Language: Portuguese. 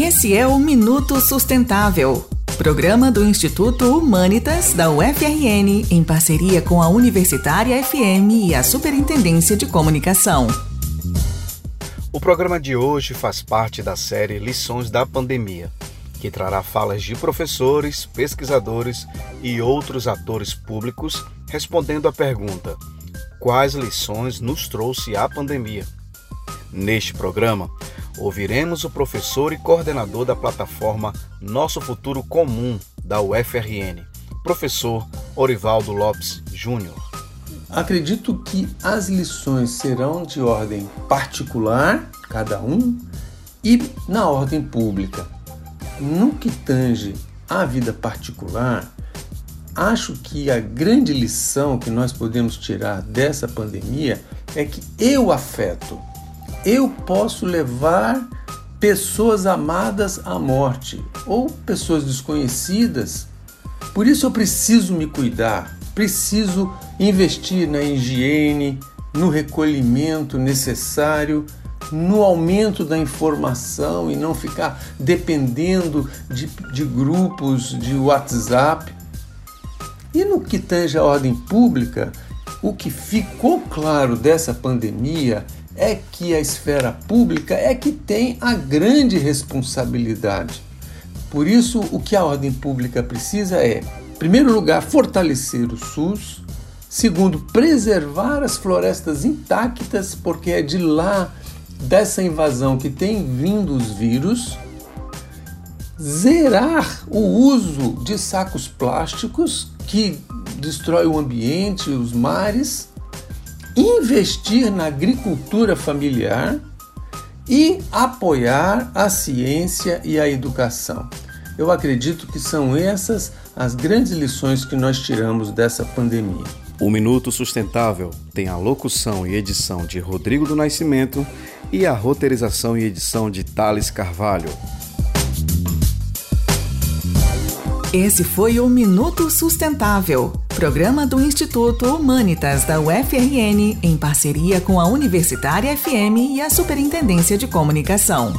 Esse é o Minuto Sustentável, programa do Instituto Humanitas da UFRN, em parceria com a Universitária FM e a Superintendência de Comunicação. O programa de hoje faz parte da série Lições da Pandemia, que trará falas de professores, pesquisadores e outros atores públicos respondendo à pergunta: quais lições nos trouxe a pandemia? Neste programa, ouviremos o professor e coordenador da plataforma Nosso Futuro Comum da UFRN, professor Orivaldo Lopes Júnior. Acredito que as lições serão de ordem particular, cada um, e na ordem pública. No que tange à vida particular, acho que a grande lição que nós podemos tirar dessa pandemia é que eu afeto, eu posso levar pessoas amadas à morte ou pessoas desconhecidas. Por isso eu preciso me cuidar, preciso investir na higiene, no recolhimento necessário, no aumento da informação e não ficar dependendo de, de grupos de WhatsApp. E no que tange a ordem pública, o que ficou claro dessa pandemia é que a esfera pública é que tem a grande responsabilidade. Por isso, o que a ordem pública precisa é, em primeiro lugar, fortalecer o SUS, segundo, preservar as florestas intactas, porque é de lá dessa invasão que tem vindo os vírus, zerar o uso de sacos plásticos que destrói o ambiente, os mares, investir na agricultura familiar e apoiar a ciência e a educação. Eu acredito que são essas as grandes lições que nós tiramos dessa pandemia. O Minuto Sustentável tem a locução e edição de Rodrigo do Nascimento e a roteirização e edição de Thales Carvalho. Esse foi o Minuto Sustentável, programa do Instituto Humanitas da UFRN, em parceria com a Universitária FM e a Superintendência de Comunicação.